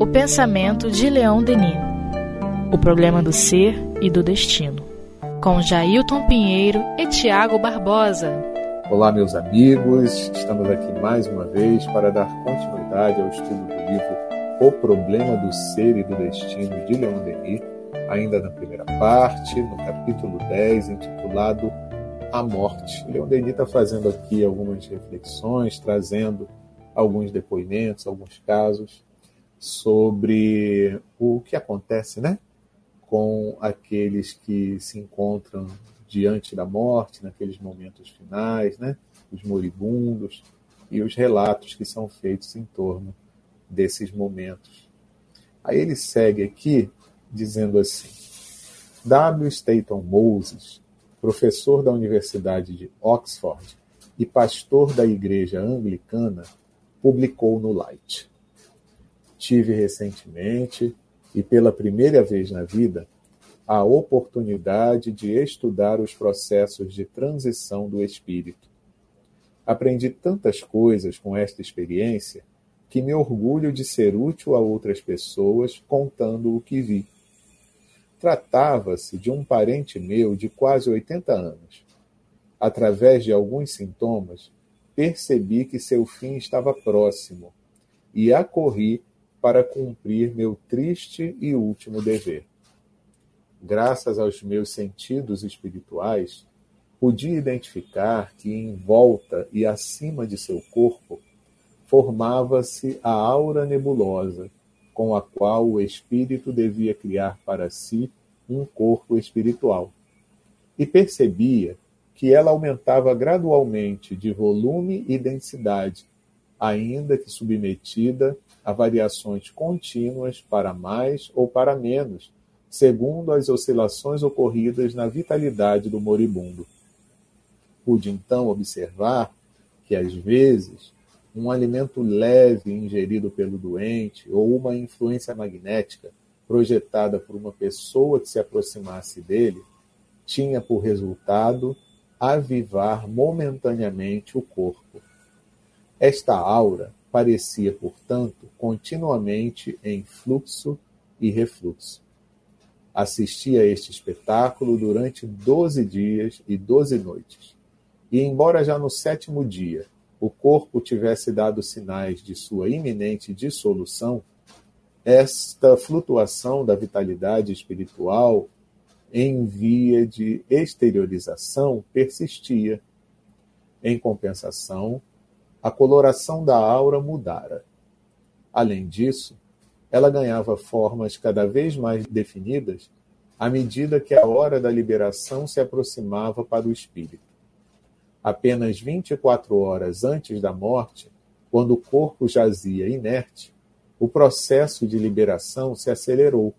O pensamento de Leão Denis. O problema do ser e do destino. Com Jailton Pinheiro e Tiago Barbosa. Olá, meus amigos. Estamos aqui mais uma vez para dar continuidade ao estudo do livro O Problema do Ser e do Destino de Leon Denis, ainda na primeira parte, no capítulo 10, intitulado A Morte. Leon Denis está fazendo aqui algumas reflexões, trazendo alguns depoimentos, alguns casos sobre o que acontece, né? Com aqueles que se encontram diante da morte, naqueles momentos finais, né? Os moribundos e os relatos que são feitos em torno desses momentos. Aí ele segue aqui dizendo assim: W. Staton Moses, professor da Universidade de Oxford e pastor da Igreja Anglicana, publicou no Light tive recentemente, e pela primeira vez na vida, a oportunidade de estudar os processos de transição do espírito. Aprendi tantas coisas com esta experiência que me orgulho de ser útil a outras pessoas contando o que vi. Tratava-se de um parente meu de quase 80 anos. Através de alguns sintomas, percebi que seu fim estava próximo e acorri para cumprir meu triste e último dever. Graças aos meus sentidos espirituais, podia identificar que em volta e acima de seu corpo formava-se a aura nebulosa com a qual o espírito devia criar para si um corpo espiritual. E percebia que ela aumentava gradualmente de volume e densidade, ainda que submetida a variações contínuas para mais ou para menos, segundo as oscilações ocorridas na vitalidade do moribundo. Pude então observar que, às vezes, um alimento leve ingerido pelo doente ou uma influência magnética projetada por uma pessoa que se aproximasse dele tinha por resultado avivar momentaneamente o corpo. Esta aura parecia, portanto, continuamente em fluxo e refluxo. Assisti a este espetáculo durante doze dias e doze noites. E, embora já no sétimo dia o corpo tivesse dado sinais de sua iminente dissolução, esta flutuação da vitalidade espiritual em via de exteriorização persistia. Em compensação, a coloração da aura mudara. Além disso, ela ganhava formas cada vez mais definidas à medida que a hora da liberação se aproximava para o espírito. Apenas 24 horas antes da morte, quando o corpo jazia inerte, o processo de liberação se acelerou.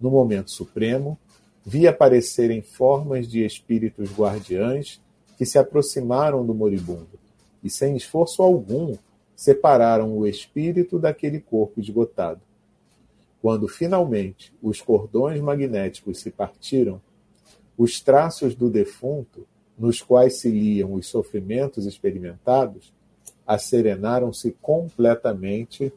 No momento supremo, vi aparecerem formas de espíritos guardiães que se aproximaram do moribundo e, sem esforço algum, separaram o espírito daquele corpo esgotado. Quando finalmente os cordões magnéticos se partiram, os traços do defunto, nos quais se liam os sofrimentos experimentados, acerenaram-se completamente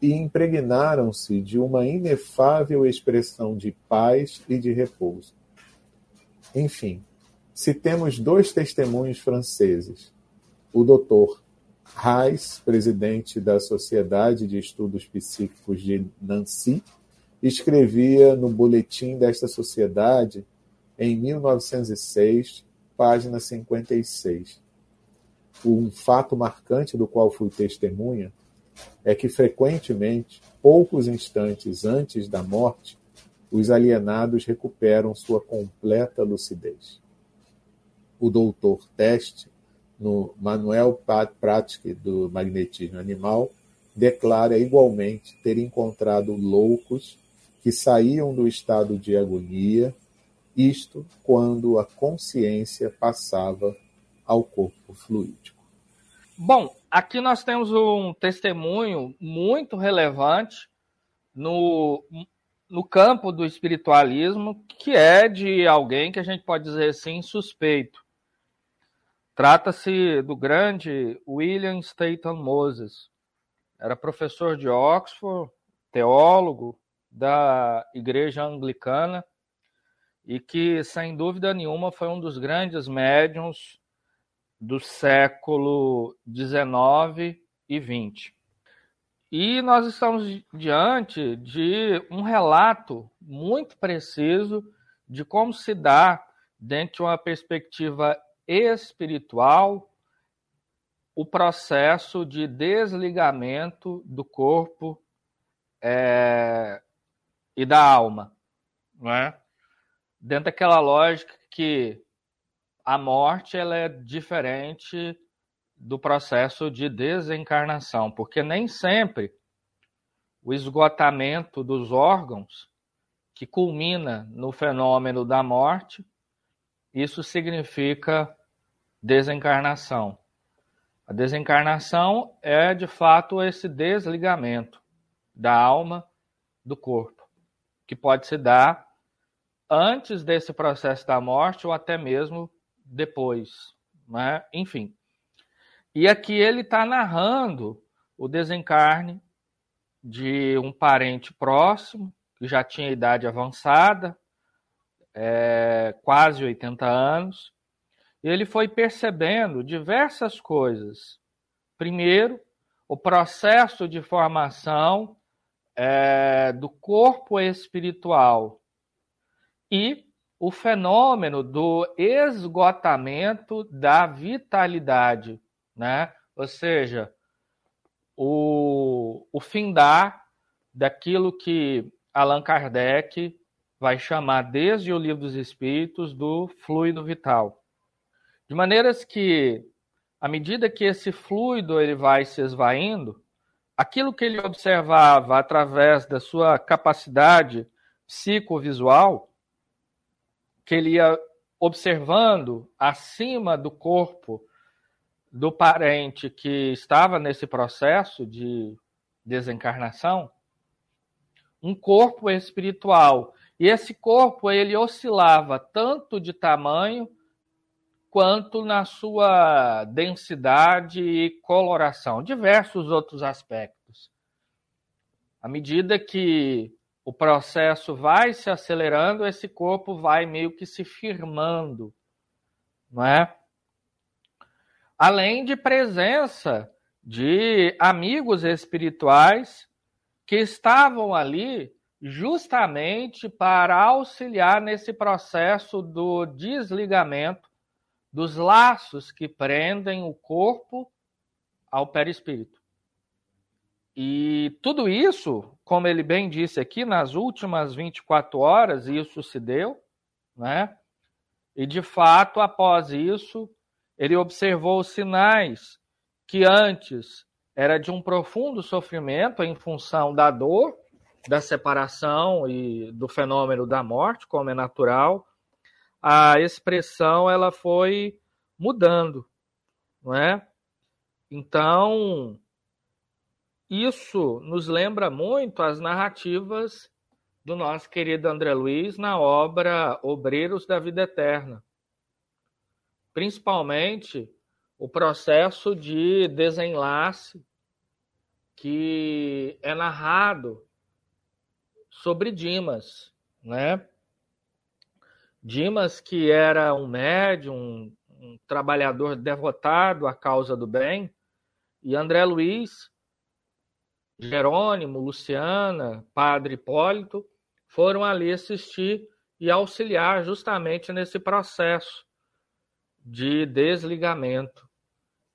e impregnaram-se de uma inefável expressão de paz e de repouso. Enfim, se temos dois testemunhos franceses, o Dr. Reis, presidente da Sociedade de Estudos Psíquicos de Nancy, escrevia no boletim desta sociedade em 1906, página 56. Um fato marcante do qual fui testemunha é que frequentemente, poucos instantes antes da morte, os alienados recuperam sua completa lucidez. O doutor Teste no Manuel Pratique do Magnetismo Animal, declara igualmente ter encontrado loucos que saíam do estado de agonia, isto quando a consciência passava ao corpo fluídico. Bom, aqui nós temos um testemunho muito relevante no, no campo do espiritualismo, que é de alguém que a gente pode dizer assim, suspeito. Trata-se do grande William Staton Moses, era professor de Oxford, teólogo da Igreja Anglicana e que, sem dúvida nenhuma, foi um dos grandes médiums do século XIX e XX. E nós estamos diante de um relato muito preciso de como se dá, dentro de uma perspectiva espiritual, o processo de desligamento do corpo é, e da alma, não é? Dentro daquela lógica que a morte ela é diferente do processo de desencarnação, porque nem sempre o esgotamento dos órgãos, que culmina no fenômeno da morte, isso significa desencarnação. A desencarnação é, de fato, esse desligamento da alma do corpo, que pode se dar antes desse processo da morte ou até mesmo depois. Né? Enfim, e aqui ele está narrando o desencarne de um parente próximo, que já tinha idade avançada, é, quase 80 anos. Ele foi percebendo diversas coisas. Primeiro, o processo de formação é, do corpo espiritual e o fenômeno do esgotamento da vitalidade né? Ou seja, o, o findar daquilo que Allan Kardec vai chamar desde o Livro dos Espíritos do fluido vital. De maneiras que, à medida que esse fluido ele vai se esvaindo, aquilo que ele observava através da sua capacidade psicovisual, que ele ia observando acima do corpo do parente que estava nesse processo de desencarnação um corpo espiritual. E esse corpo ele oscilava tanto de tamanho quanto na sua densidade e coloração, diversos outros aspectos. À medida que o processo vai se acelerando, esse corpo vai meio que se firmando, não é? além de presença de amigos espirituais que estavam ali justamente para auxiliar nesse processo do desligamento dos laços que prendem o corpo ao perispírito. E tudo isso, como ele bem disse aqui, nas últimas 24 horas, isso se deu, né? E de fato, após isso, ele observou sinais que antes era de um profundo sofrimento em função da dor, da separação e do fenômeno da morte, como é natural. A expressão ela foi mudando, não é? Então, isso nos lembra muito as narrativas do nosso querido André Luiz na obra Obreiros da Vida Eterna principalmente o processo de desenlace que é narrado sobre Dimas, né? Dimas, que era um médium, um trabalhador devotado à causa do bem, e André Luiz, Jerônimo, Luciana, Padre Hipólito, foram ali assistir e auxiliar justamente nesse processo de desligamento.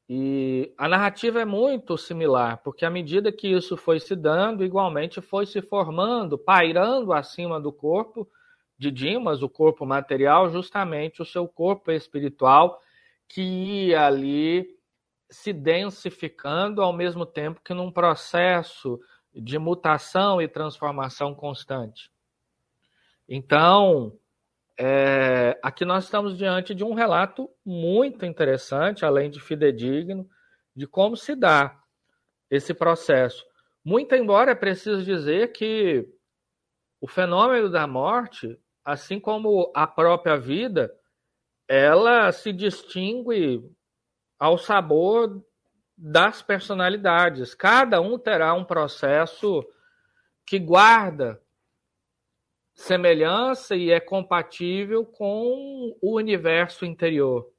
E a narrativa é muito similar, porque à medida que isso foi se dando, igualmente foi se formando, pairando acima do corpo de Dimas, o corpo material, justamente o seu corpo espiritual, que ia ali se densificando ao mesmo tempo que num processo de mutação e transformação constante. Então, é, aqui nós estamos diante de um relato muito interessante, além de fidedigno, de como se dá esse processo. Muito embora é preciso dizer que o fenômeno da morte, assim como a própria vida, ela se distingue ao sabor das personalidades. Cada um terá um processo que guarda semelhança e é compatível com o universo interior.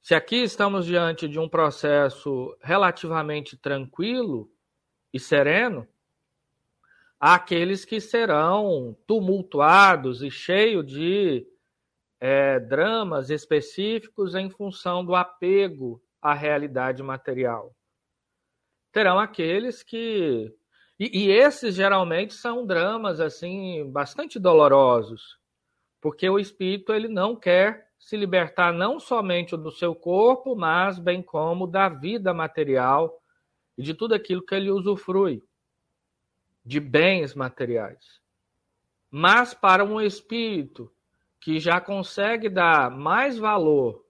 Se aqui estamos diante de um processo relativamente tranquilo e sereno, há aqueles que serão tumultuados e cheios de é, dramas específicos em função do apego à realidade material. Terão aqueles que e, e, esses geralmente são dramas assim bastante dolorosos, porque o espírito ele não quer se libertar não somente do seu corpo, mas bem como da vida material e de tudo aquilo que ele usufrui, de bens materiais. Mas para um espírito que já consegue dar mais valor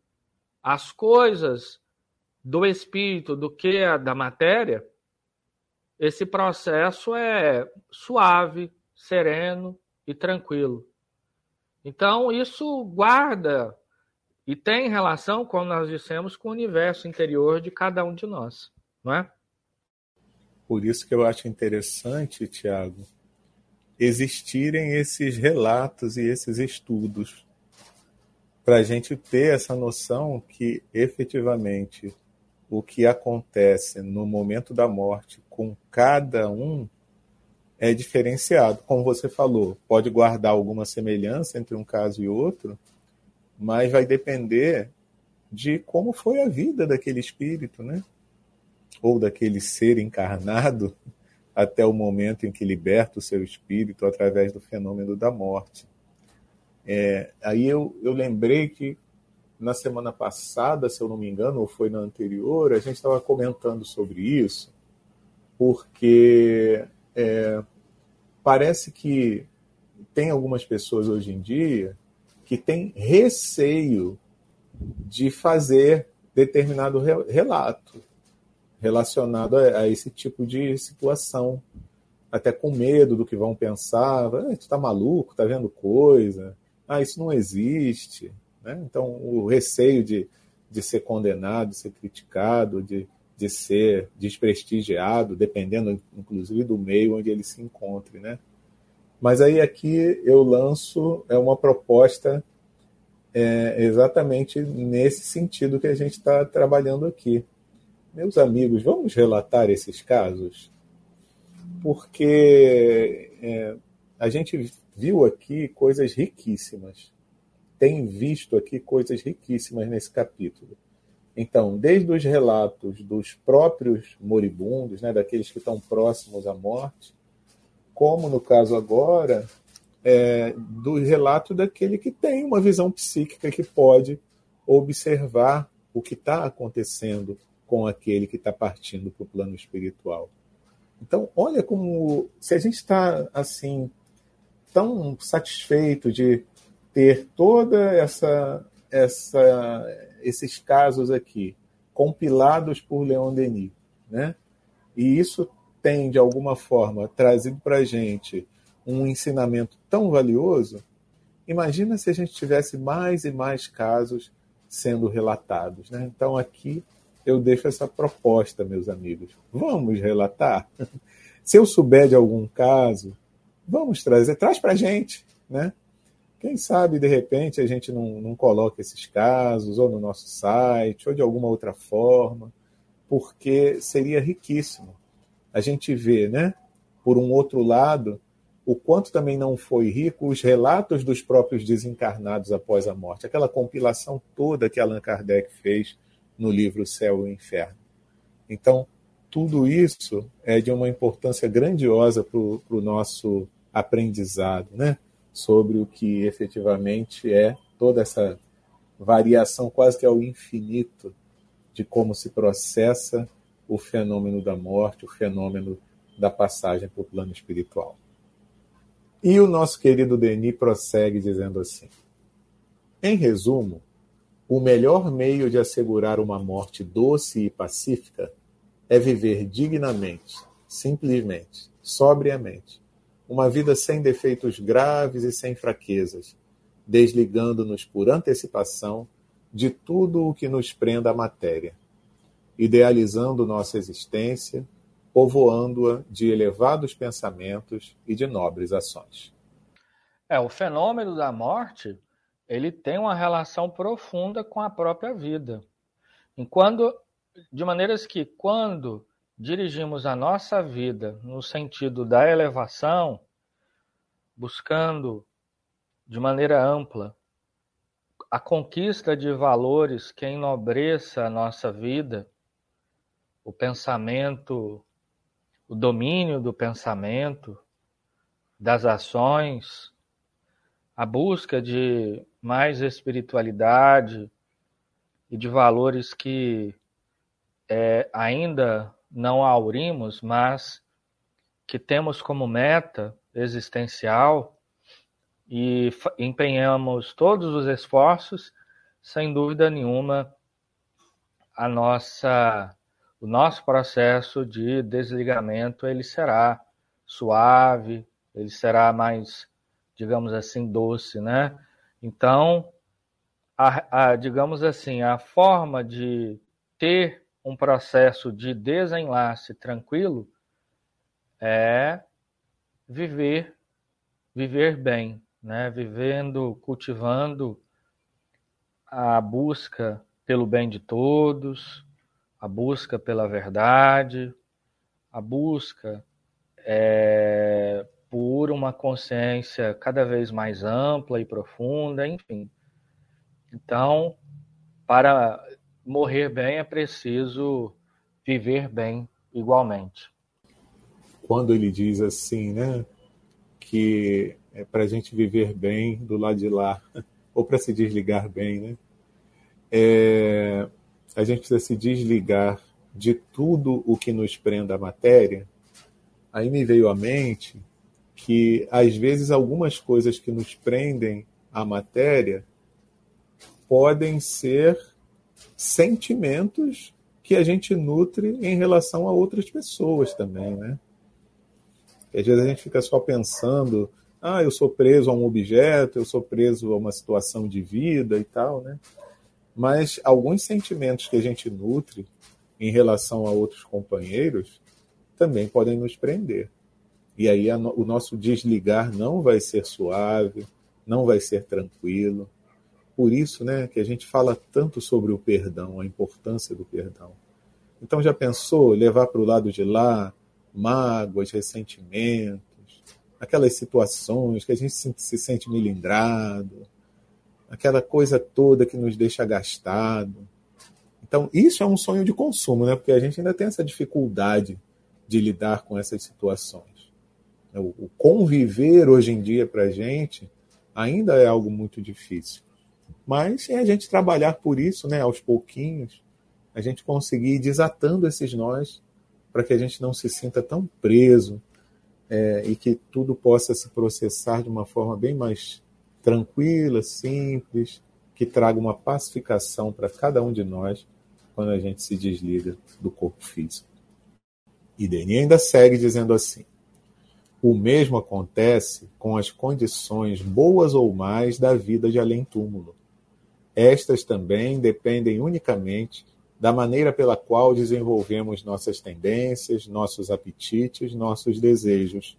às coisas do espírito do que a da matéria, esse processo é suave, sereno e tranquilo. Então, isso guarda e tem relação, como nós dissemos, com o universo interior de cada um de nós, não é? Por isso que eu acho interessante, Tiago, existirem esses relatos e esses estudos, para a gente ter essa noção que efetivamente o que acontece no momento da morte com cada um é diferenciado. Como você falou, pode guardar alguma semelhança entre um caso e outro, mas vai depender de como foi a vida daquele espírito, né? Ou daquele ser encarnado até o momento em que liberta o seu espírito através do fenômeno da morte. É, aí eu, eu lembrei que na semana passada, se eu não me engano, ou foi na anterior, a gente estava comentando sobre isso, porque é, parece que tem algumas pessoas hoje em dia que têm receio de fazer determinado relato relacionado a, a esse tipo de situação, até com medo do que vão pensar, ah, tu está maluco, está vendo coisa, ah, isso não existe, né? Então, o receio de, de ser condenado, de ser criticado, de, de ser desprestigiado, dependendo, inclusive, do meio onde ele se encontre. Né? Mas aí aqui eu lanço é uma proposta é, exatamente nesse sentido que a gente está trabalhando aqui. Meus amigos, vamos relatar esses casos? Porque é, a gente viu aqui coisas riquíssimas tem visto aqui coisas riquíssimas nesse capítulo. Então, desde os relatos dos próprios moribundos, né, daqueles que estão próximos à morte, como no caso agora, é, do relato daquele que tem uma visão psíquica que pode observar o que está acontecendo com aquele que está partindo para o plano espiritual. Então, olha como, se a gente está assim, tão satisfeito de ter toda essa, essa esses casos aqui compilados por Leon Denis, né? E isso tem de alguma forma trazido para a gente um ensinamento tão valioso. Imagina se a gente tivesse mais e mais casos sendo relatados, né? Então aqui eu deixo essa proposta, meus amigos. Vamos relatar. Se eu souber de algum caso, vamos trazer, traz para a gente, né? Quem sabe, de repente, a gente não, não coloca esses casos, ou no nosso site, ou de alguma outra forma, porque seria riquíssimo. A gente vê, né, por um outro lado, o quanto também não foi rico os relatos dos próprios desencarnados após a morte, aquela compilação toda que Allan Kardec fez no livro Céu e Inferno. Então, tudo isso é de uma importância grandiosa para o nosso aprendizado, né? sobre o que efetivamente é toda essa variação quase que ao infinito de como se processa o fenômeno da morte, o fenômeno da passagem para o plano espiritual. E o nosso querido Denis prossegue dizendo assim: em resumo, o melhor meio de assegurar uma morte doce e pacífica é viver dignamente, simplesmente, sobriamente, uma vida sem defeitos graves e sem fraquezas, desligando-nos por antecipação de tudo o que nos prenda à matéria. idealizando nossa existência, povoando-a de elevados pensamentos e de nobres ações. É, o fenômeno da morte, ele tem uma relação profunda com a própria vida. Enquanto, de maneiras que quando dirigimos a nossa vida no sentido da elevação, buscando de maneira ampla a conquista de valores que enobreça a nossa vida, o pensamento, o domínio do pensamento, das ações, a busca de mais espiritualidade e de valores que é, ainda não aurimos, mas que temos como meta existencial e empenhamos todos os esforços, sem dúvida nenhuma, a nossa o nosso processo de desligamento ele será suave, ele será mais, digamos assim, doce, né? Então, a, a, digamos assim, a forma de ter um processo de desenlace tranquilo é viver, viver bem, né? Vivendo, cultivando a busca pelo bem de todos, a busca pela verdade, a busca é, por uma consciência cada vez mais ampla e profunda, enfim. Então, para morrer bem é preciso viver bem igualmente. Quando ele diz assim, né, que é para a gente viver bem do lado de lá, ou para se desligar bem, né, é, a gente precisa se desligar de tudo o que nos prenda à matéria. Aí me veio à mente que, às vezes, algumas coisas que nos prendem à matéria podem ser sentimentos que a gente nutre em relação a outras pessoas também, né? às vezes a gente fica só pensando, ah, eu sou preso a um objeto, eu sou preso a uma situação de vida e tal, né? Mas alguns sentimentos que a gente nutre em relação a outros companheiros também podem nos prender. E aí a, o nosso desligar não vai ser suave, não vai ser tranquilo, por isso né, que a gente fala tanto sobre o perdão, a importância do perdão. Então já pensou levar para o lado de lá mágoas, ressentimentos, aquelas situações que a gente se, se sente melindrado, aquela coisa toda que nos deixa gastado. Então, isso é um sonho de consumo, né? Porque a gente ainda tem essa dificuldade de lidar com essas situações. O conviver hoje em dia para a gente ainda é algo muito difícil. Mas é a gente trabalhar por isso, né, aos pouquinhos, a gente conseguir ir desatando esses nós para que a gente não se sinta tão preso é, e que tudo possa se processar de uma forma bem mais tranquila, simples, que traga uma pacificação para cada um de nós quando a gente se desliga do corpo físico. E Denis ainda segue dizendo assim: o mesmo acontece com as condições boas ou mais da vida de além-túmulo. Estas também dependem unicamente da maneira pela qual desenvolvemos nossas tendências, nossos apetites, nossos desejos.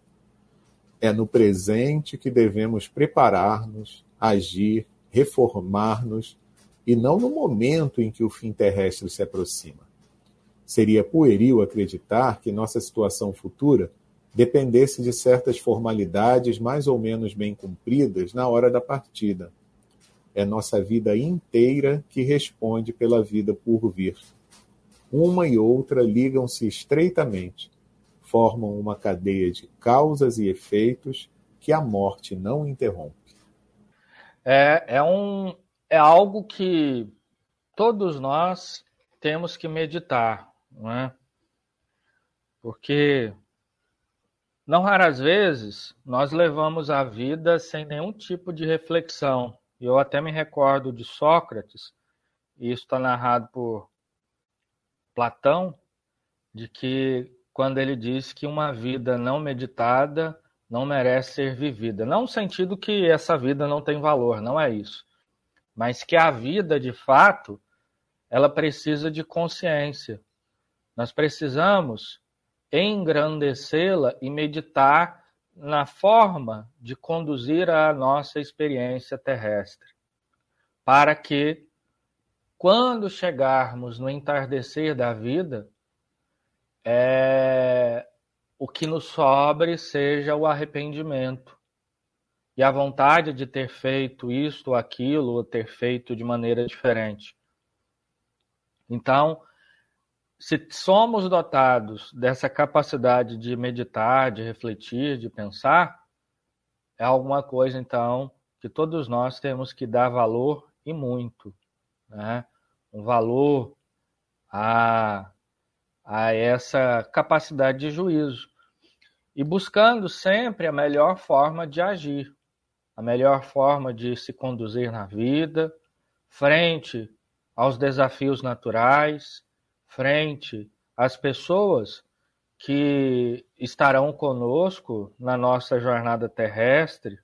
É no presente que devemos preparar-nos, agir, reformar-nos, e não no momento em que o fim terrestre se aproxima. Seria pueril acreditar que nossa situação futura dependesse de certas formalidades mais ou menos bem cumpridas na hora da partida é nossa vida inteira que responde pela vida por vir. Uma e outra ligam-se estreitamente, formam uma cadeia de causas e efeitos que a morte não interrompe. É, é, um, é algo que todos nós temos que meditar, não é? Porque não raras vezes nós levamos a vida sem nenhum tipo de reflexão, eu até me recordo de Sócrates, e isso está narrado por Platão, de que quando ele diz que uma vida não meditada não merece ser vivida. Não no sentido que essa vida não tem valor, não é isso. Mas que a vida, de fato, ela precisa de consciência. Nós precisamos engrandecê-la e meditar na forma de conduzir a nossa experiência terrestre, para que, quando chegarmos no entardecer da vida, é, o que nos sobre seja o arrependimento e a vontade de ter feito isto ou aquilo, ou ter feito de maneira diferente. Então, se somos dotados dessa capacidade de meditar, de refletir, de pensar, é alguma coisa, então, que todos nós temos que dar valor e muito. Né? Um valor a, a essa capacidade de juízo. E buscando sempre a melhor forma de agir, a melhor forma de se conduzir na vida, frente aos desafios naturais, frente às pessoas que estarão conosco na nossa jornada terrestre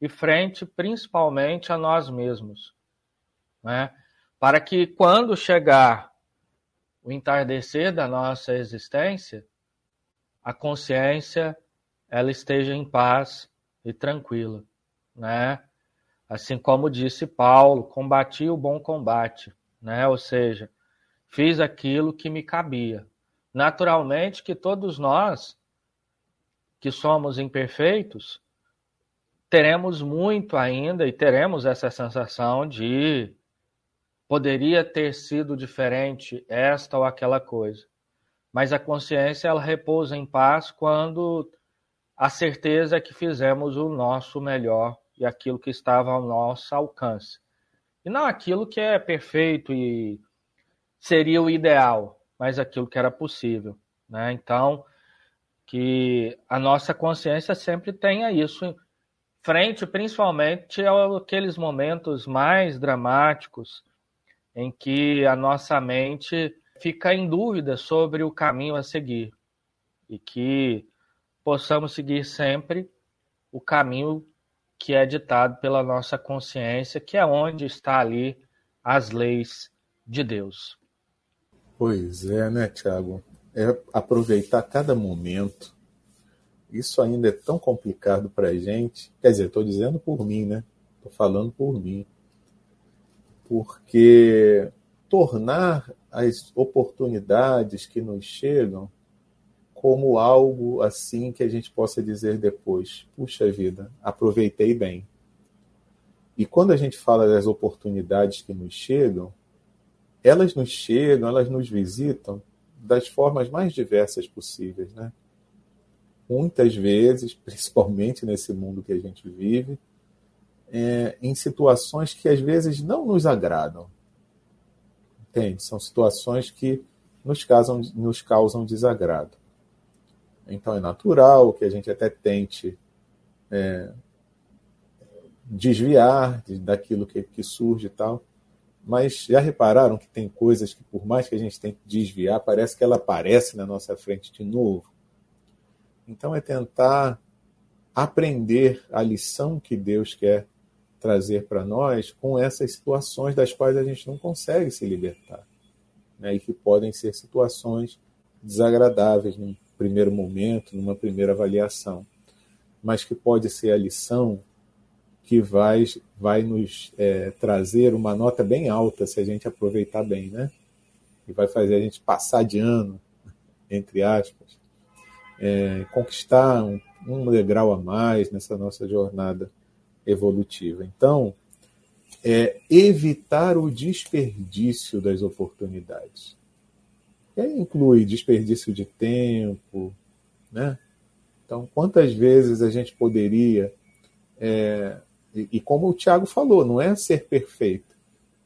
e frente principalmente a nós mesmos, né? para que quando chegar o entardecer da nossa existência, a consciência ela esteja em paz e tranquila, né? Assim como disse Paulo, combati o bom combate, né? Ou seja, fiz aquilo que me cabia. Naturalmente que todos nós, que somos imperfeitos, teremos muito ainda e teremos essa sensação de poderia ter sido diferente esta ou aquela coisa. Mas a consciência ela repousa em paz quando a certeza é que fizemos o nosso melhor e aquilo que estava ao nosso alcance. E não aquilo que é perfeito e seria o ideal, mas aquilo que era possível. Né? Então, que a nossa consciência sempre tenha isso frente, principalmente aqueles momentos mais dramáticos em que a nossa mente fica em dúvida sobre o caminho a seguir e que possamos seguir sempre o caminho que é ditado pela nossa consciência, que é onde está ali as leis de Deus. Pois é, né, Tiago? É aproveitar cada momento. Isso ainda é tão complicado para a gente. Quer dizer, estou dizendo por mim, né? Estou falando por mim. Porque tornar as oportunidades que nos chegam como algo assim que a gente possa dizer depois: puxa vida, aproveitei bem. E quando a gente fala das oportunidades que nos chegam, elas nos chegam, elas nos visitam das formas mais diversas possíveis, né? Muitas vezes, principalmente nesse mundo que a gente vive, é, em situações que às vezes não nos agradam. Entende? São situações que nos causam, nos causam desagrado. Então é natural que a gente até tente é, desviar daquilo que, que surge e tal. Mas já repararam que tem coisas que, por mais que a gente tente desviar, parece que ela aparece na nossa frente de novo? Então é tentar aprender a lição que Deus quer trazer para nós com essas situações das quais a gente não consegue se libertar. Né? E que podem ser situações desagradáveis num primeiro momento, numa primeira avaliação, mas que pode ser a lição que vai, vai nos é, trazer uma nota bem alta se a gente aproveitar bem, né? E vai fazer a gente passar de ano, entre aspas, é, conquistar um, um degrau a mais nessa nossa jornada evolutiva. Então, é evitar o desperdício das oportunidades. E aí inclui desperdício de tempo, né? Então, quantas vezes a gente poderia é, e, e como o Tiago falou, não é ser perfeito,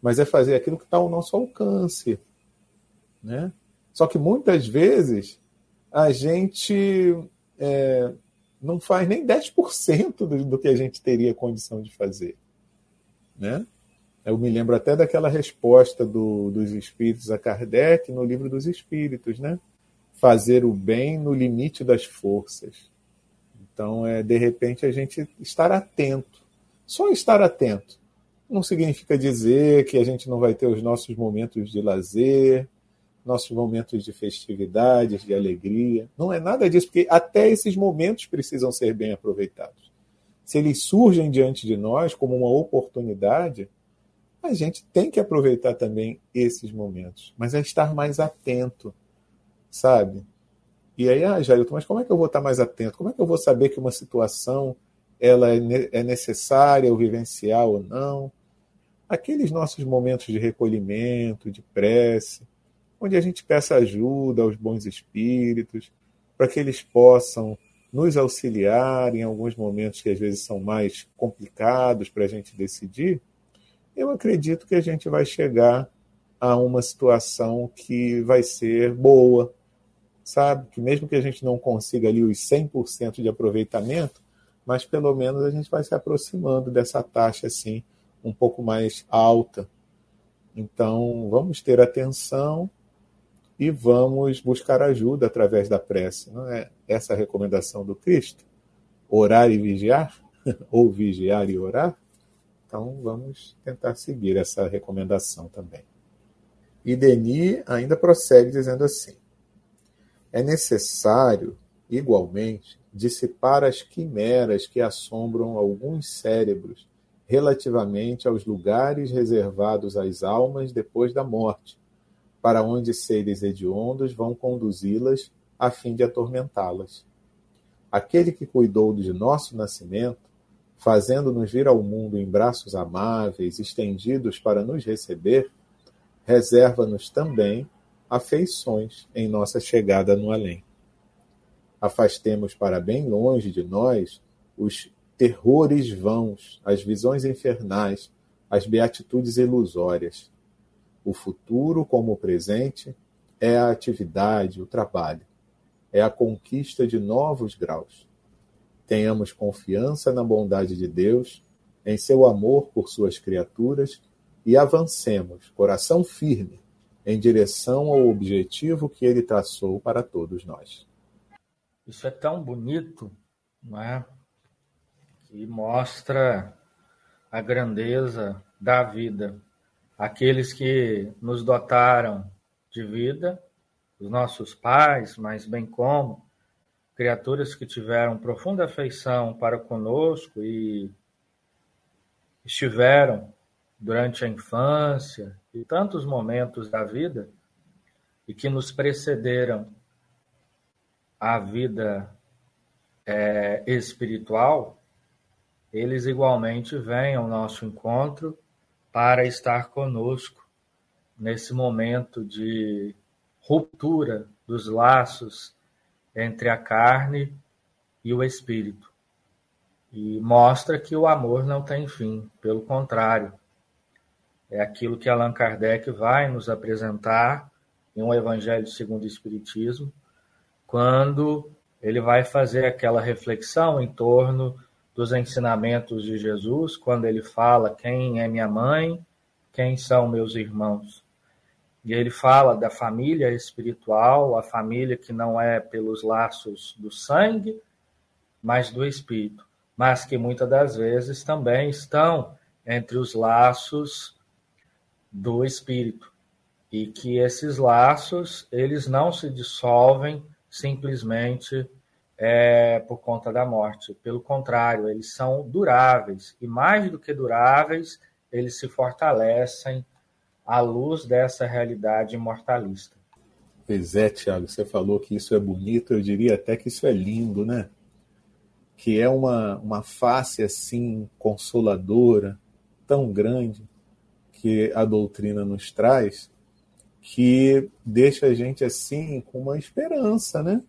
mas é fazer aquilo que está ao nosso alcance. Né? Só que muitas vezes a gente é, não faz nem 10% do, do que a gente teria condição de fazer. Né? Eu me lembro até daquela resposta do, dos espíritos a Kardec no livro dos Espíritos, né? Fazer o bem no limite das forças. Então, é de repente a gente estar atento só estar atento. Não significa dizer que a gente não vai ter os nossos momentos de lazer, nossos momentos de festividades, de alegria. Não é nada disso, porque até esses momentos precisam ser bem aproveitados. Se eles surgem diante de nós como uma oportunidade, a gente tem que aproveitar também esses momentos, mas é estar mais atento, sabe? E aí, ah, Jailton, mas como é que eu vou estar mais atento? Como é que eu vou saber que uma situação ela é, é necessária ou vivenciar ou não? Aqueles nossos momentos de recolhimento, de prece, onde a gente peça ajuda aos bons espíritos, para que eles possam nos auxiliar em alguns momentos que às vezes são mais complicados para a gente decidir, eu acredito que a gente vai chegar a uma situação que vai ser boa, sabe? Que mesmo que a gente não consiga ali os 100% de aproveitamento, mas pelo menos a gente vai se aproximando dessa taxa assim, um pouco mais alta. Então, vamos ter atenção e vamos buscar ajuda através da prece. Não é essa recomendação do Cristo? Orar e vigiar? Ou vigiar e orar? Então vamos tentar seguir essa recomendação também. E Denis ainda prossegue dizendo assim: é necessário, igualmente, dissipar as quimeras que assombram alguns cérebros relativamente aos lugares reservados às almas depois da morte, para onde seres hediondos vão conduzi-las a fim de atormentá-las. Aquele que cuidou de nosso nascimento, fazendo-nos vir ao mundo em braços amáveis, estendidos para nos receber, reserva-nos também afeições em nossa chegada no além. Afastemos para bem longe de nós os terrores vãos, as visões infernais, as beatitudes ilusórias. O futuro, como o presente, é a atividade, o trabalho, é a conquista de novos graus. Tenhamos confiança na bondade de Deus, em seu amor por suas criaturas e avancemos, coração firme, em direção ao objetivo que ele traçou para todos nós. Isso é tão bonito, não é? Que mostra a grandeza da vida aqueles que nos dotaram de vida, os nossos pais, mas bem como criaturas que tiveram profunda afeição para conosco e estiveram durante a infância e tantos momentos da vida e que nos precederam a vida é, espiritual, eles igualmente vêm ao nosso encontro para estar conosco nesse momento de ruptura dos laços entre a carne e o espírito. E mostra que o amor não tem fim, pelo contrário. É aquilo que Allan Kardec vai nos apresentar em um Evangelho segundo o Espiritismo, quando ele vai fazer aquela reflexão em torno dos ensinamentos de Jesus, quando ele fala quem é minha mãe, quem são meus irmãos. E ele fala da família espiritual, a família que não é pelos laços do sangue, mas do espírito, mas que muitas das vezes também estão entre os laços do espírito. E que esses laços, eles não se dissolvem simplesmente é, por conta da morte. Pelo contrário, eles são duráveis e mais do que duráveis, eles se fortalecem à luz dessa realidade imortalista. Pois é, Tiago, você falou que isso é bonito, eu diria até que isso é lindo, né? Que é uma, uma face assim consoladora, tão grande, que a doutrina nos traz, que deixa a gente assim com uma esperança, né?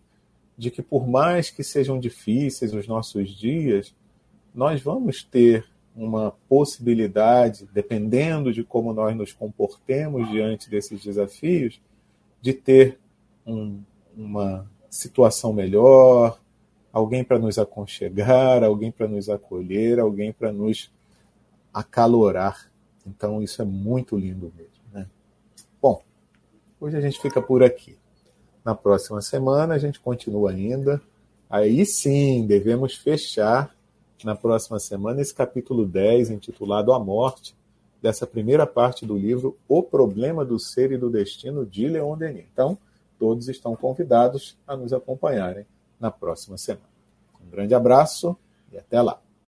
de que, por mais que sejam difíceis os nossos dias, nós vamos ter uma possibilidade, dependendo de como nós nos comportemos diante desses desafios, de ter um, uma situação melhor, alguém para nos aconchegar, alguém para nos acolher, alguém para nos acalorar. Então, isso é muito lindo mesmo. Né? Bom, hoje a gente fica por aqui. Na próxima semana a gente continua ainda. Aí sim, devemos fechar na próxima semana esse capítulo 10, intitulado A Morte, dessa primeira parte do livro O Problema do Ser e do Destino de Leon Denis. Então, todos estão convidados a nos acompanharem na próxima semana. Um grande abraço e até lá.